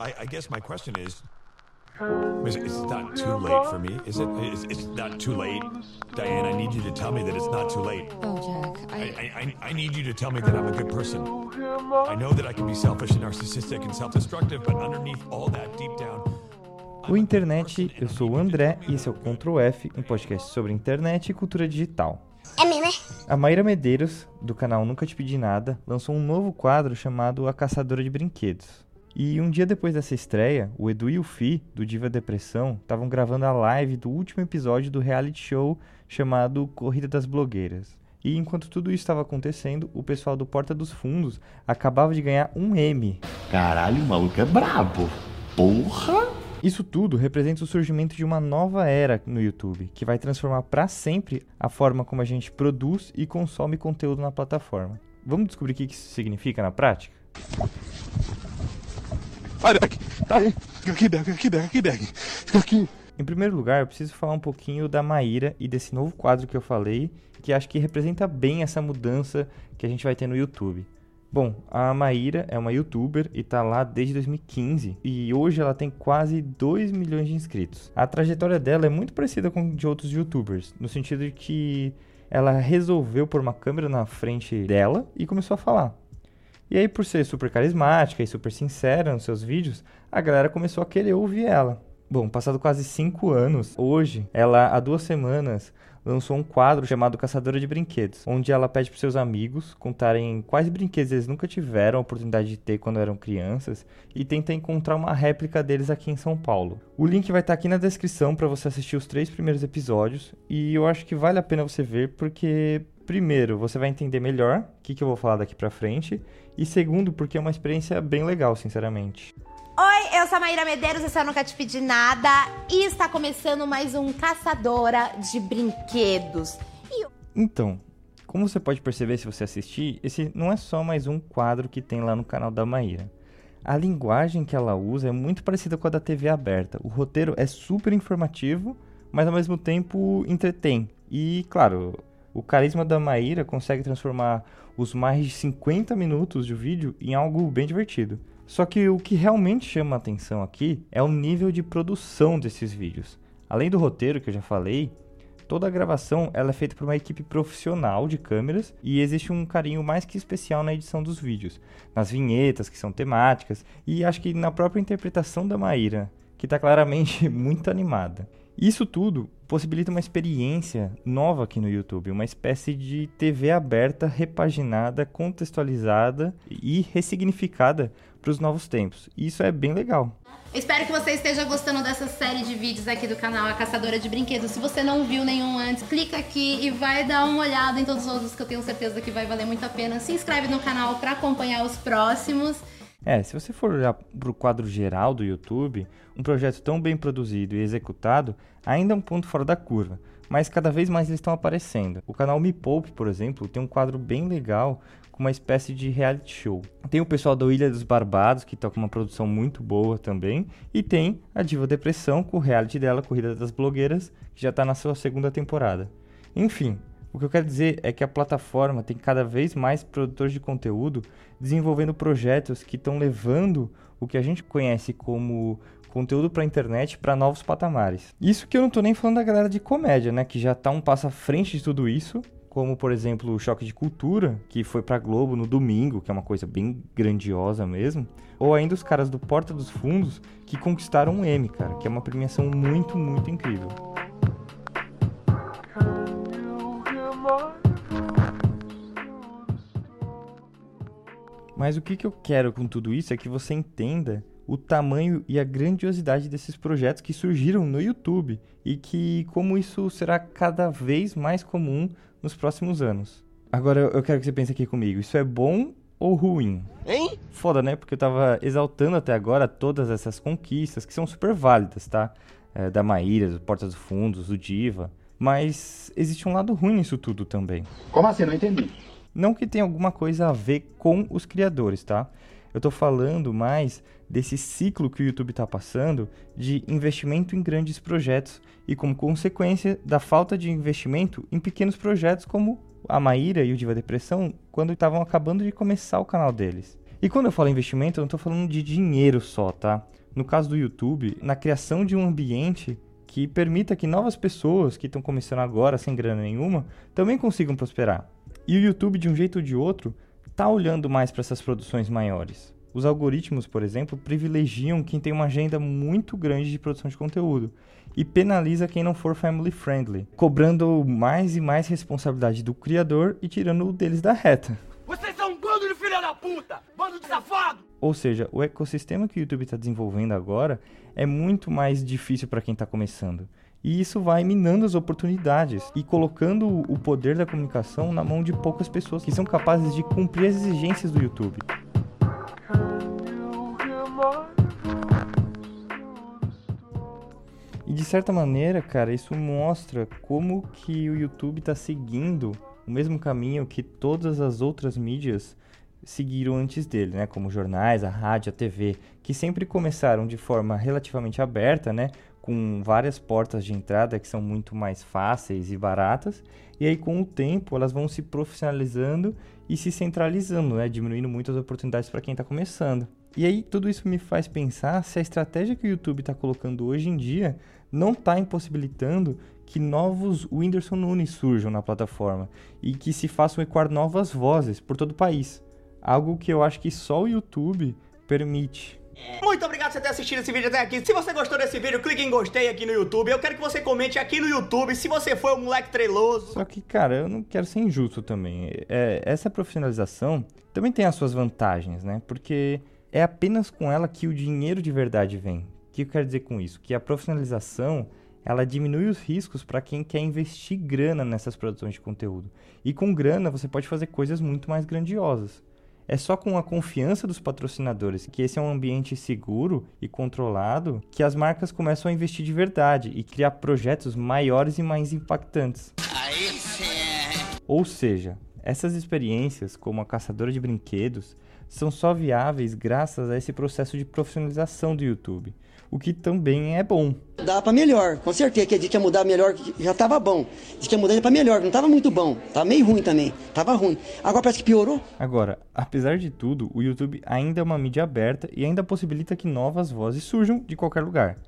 I, I guess my question is, is it- it's not too late for me, is it? It's, it's not too late, Diane. I need you to tell me that it's not too late. Oh, Jack, I, I. I, I- need you to tell me that I'm a good person. I know that I can be selfish and narcissistic and self-destructive, but underneath all that, deep down. O Internet, eu sou o André e esse é o Ctrl F, um podcast sobre internet e cultura digital. É mesmo, é? A Mayra Medeiros, do canal Nunca Te Pedi Nada, lançou um novo quadro chamado A Caçadora de Brinquedos. E um dia depois dessa estreia, o Edu e o Fi, do Diva Depressão, estavam gravando a live do último episódio do reality show chamado Corrida das Blogueiras. E enquanto tudo isso estava acontecendo, o pessoal do Porta dos Fundos acabava de ganhar um M. Caralho, o maluco é brabo. Porra! Isso tudo representa o surgimento de uma nova era no YouTube, que vai transformar para sempre a forma como a gente produz e consome conteúdo na plataforma. Vamos descobrir o que isso significa na prática? Vai, Derek. Tá aí. Fica aqui, Derek. Aqui, Derek. Aqui, Derek. Fica aqui. Em primeiro lugar, eu preciso falar um pouquinho da Maíra e desse novo quadro que eu falei, que acho que representa bem essa mudança que a gente vai ter no YouTube. Bom, a Maíra é uma youtuber e tá lá desde 2015 e hoje ela tem quase 2 milhões de inscritos. A trajetória dela é muito parecida com a de outros youtubers, no sentido de que ela resolveu pôr uma câmera na frente dela e começou a falar. E aí, por ser super carismática e super sincera nos seus vídeos, a galera começou a querer ouvir ela. Bom, passado quase 5 anos, hoje, ela há duas semanas lançou um quadro chamado Caçadora de Brinquedos, onde ela pede para seus amigos contarem quais brinquedos eles nunca tiveram a oportunidade de ter quando eram crianças e tenta encontrar uma réplica deles aqui em São Paulo. O link vai estar aqui na descrição para você assistir os três primeiros episódios e eu acho que vale a pena você ver porque primeiro você vai entender melhor o que, que eu vou falar daqui para frente e segundo porque é uma experiência bem legal, sinceramente. Oi, eu sou a Maíra Medeiros, esse eu nunca te pedi nada. E está começando mais um Caçadora de Brinquedos. E Então, como você pode perceber se você assistir, esse não é só mais um quadro que tem lá no canal da Maíra. A linguagem que ela usa é muito parecida com a da TV aberta. O roteiro é super informativo, mas ao mesmo tempo entretém. E, claro, o carisma da Maíra consegue transformar os mais de 50 minutos de vídeo em algo bem divertido. Só que o que realmente chama a atenção aqui é o nível de produção desses vídeos. Além do roteiro que eu já falei, toda a gravação ela é feita por uma equipe profissional de câmeras e existe um carinho mais que especial na edição dos vídeos, nas vinhetas que são temáticas e acho que na própria interpretação da Maíra, que está claramente muito animada. Isso tudo possibilita uma experiência nova aqui no YouTube, uma espécie de TV aberta, repaginada, contextualizada e ressignificada para os novos tempos. E isso é bem legal. eu espero que você esteja gostando dessa série de vídeos aqui do canal A Caçadora de Brinquedos. Se você não viu nenhum antes, clica aqui e vai dar uma olhada em todos os outros que eu tenho certeza que vai valer muito a pena. Se inscreve no canal para acompanhar os próximos. É, se você for olhar para o quadro geral do YouTube, um projeto tão bem produzido e executado ainda é um ponto fora da curva, mas cada vez mais eles estão aparecendo. O canal Me Poupe, por exemplo, tem um quadro bem legal com uma espécie de reality show. Tem o pessoal da Ilha dos Barbados, que está com uma produção muito boa também, e tem a Diva Depressão com o reality dela, Corrida das Blogueiras, que já está na sua segunda temporada. Enfim, o que eu quero dizer é que a plataforma tem cada vez mais produtores de conteúdo desenvolvendo projetos que estão levando o que a gente conhece como conteúdo para internet para novos patamares. Isso que eu não estou nem falando da galera de comédia, né, que já está um passo à frente de tudo isso, como por exemplo o Choque de Cultura, que foi para Globo no domingo, que é uma coisa bem grandiosa mesmo, ou ainda os caras do Porta dos Fundos que conquistaram um M, cara, que é uma premiação muito, muito incrível. Mas o que, que eu quero com tudo isso é que você entenda o tamanho e a grandiosidade desses projetos que surgiram no YouTube e que como isso será cada vez mais comum nos próximos anos. Agora eu quero que você pense aqui comigo, isso é bom ou ruim? Hein? Foda, né? Porque eu tava exaltando até agora todas essas conquistas que são super válidas, tá? É, da Maíra, do Porta dos Fundos, do Diva. Mas existe um lado ruim nisso tudo também. Como assim? Não entendi. Não que tenha alguma coisa a ver com os criadores, tá? Eu tô falando mais desse ciclo que o YouTube está passando de investimento em grandes projetos e como consequência da falta de investimento em pequenos projetos como a Maíra e o Diva Depressão quando estavam acabando de começar o canal deles. E quando eu falo investimento, eu não estou falando de dinheiro só, tá? No caso do YouTube, na criação de um ambiente que permita que novas pessoas que estão começando agora sem grana nenhuma também consigam prosperar. E o YouTube, de um jeito ou de outro, está olhando mais para essas produções maiores. Os algoritmos, por exemplo, privilegiam quem tem uma agenda muito grande de produção de conteúdo e penaliza quem não for family friendly, cobrando mais e mais responsabilidade do criador e tirando o deles da reta. Vocês são um bando de filha da puta! Bando de safado! Ou seja, o ecossistema que o YouTube está desenvolvendo agora é muito mais difícil para quem está começando. E isso vai minando as oportunidades e colocando o poder da comunicação na mão de poucas pessoas que são capazes de cumprir as exigências do YouTube. E de certa maneira, cara, isso mostra como que o YouTube está seguindo o mesmo caminho que todas as outras mídias seguiram antes dele, né? Como jornais, a rádio, a TV, que sempre começaram de forma relativamente aberta, né? Com várias portas de entrada que são muito mais fáceis e baratas, e aí com o tempo elas vão se profissionalizando e se centralizando, né? Diminuindo muito as oportunidades para quem está começando. E aí tudo isso me faz pensar se a estratégia que o YouTube está colocando hoje em dia não está impossibilitando que novos Whindersson Nunes surjam na plataforma e que se façam ecoar novas vozes por todo o país. Algo que eu acho que só o YouTube permite. Muito obrigado por ter assistido esse vídeo até aqui. Se você gostou desse vídeo, clique em gostei aqui no YouTube. Eu quero que você comente aqui no YouTube se você foi um moleque treloso. Só que, cara, eu não quero ser injusto também. É, essa profissionalização também tem as suas vantagens, né? Porque é apenas com ela que o dinheiro de verdade vem. O que eu quero dizer com isso? Que a profissionalização ela diminui os riscos para quem quer investir grana nessas produções de conteúdo. E com grana você pode fazer coisas muito mais grandiosas. É só com a confiança dos patrocinadores, que esse é um ambiente seguro e controlado, que as marcas começam a investir de verdade e criar projetos maiores e mais impactantes. Ou seja, essas experiências, como a caçadora de brinquedos, são só viáveis graças a esse processo de profissionalização do YouTube, o que também é bom. Dá para melhor, com certeza que a gente ia mudar melhor, já tava bom. Diz que ia mudar para melhor, não tava muito bom, tava meio ruim também, tava ruim. Agora parece que piorou. Agora, apesar de tudo, o YouTube ainda é uma mídia aberta e ainda possibilita que novas vozes surjam de qualquer lugar.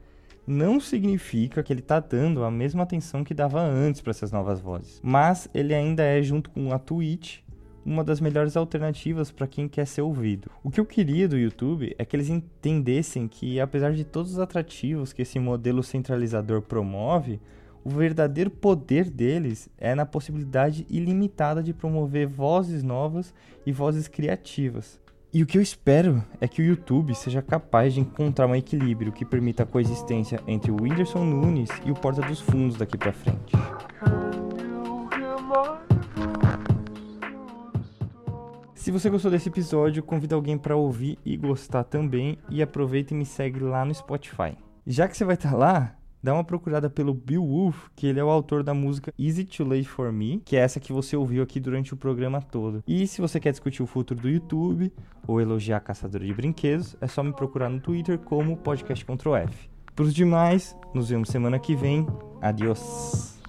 Não significa que ele está dando a mesma atenção que dava antes para essas novas vozes, mas ele ainda é, junto com a Twitch, uma das melhores alternativas para quem quer ser ouvido. O que eu queria do YouTube é que eles entendessem que, apesar de todos os atrativos que esse modelo centralizador promove, o verdadeiro poder deles é na possibilidade ilimitada de promover vozes novas e vozes criativas. E o que eu espero é que o YouTube seja capaz de encontrar um equilíbrio que permita a coexistência entre o Whindersson Nunes e o Porta dos Fundos daqui para frente. Se você gostou desse episódio, convida alguém para ouvir e gostar também e aproveita e me segue lá no Spotify. Já que você vai estar tá lá, dá uma procurada pelo Bill Wolf, que ele é o autor da música Easy Too Late For Me, que é essa que você ouviu aqui durante o programa todo. E se você quer discutir o futuro do YouTube ou elogiar a caçadora de brinquedos, é só me procurar no Twitter como Podcast Ctrl F. Para os demais, nos vemos semana que vem. Adiós!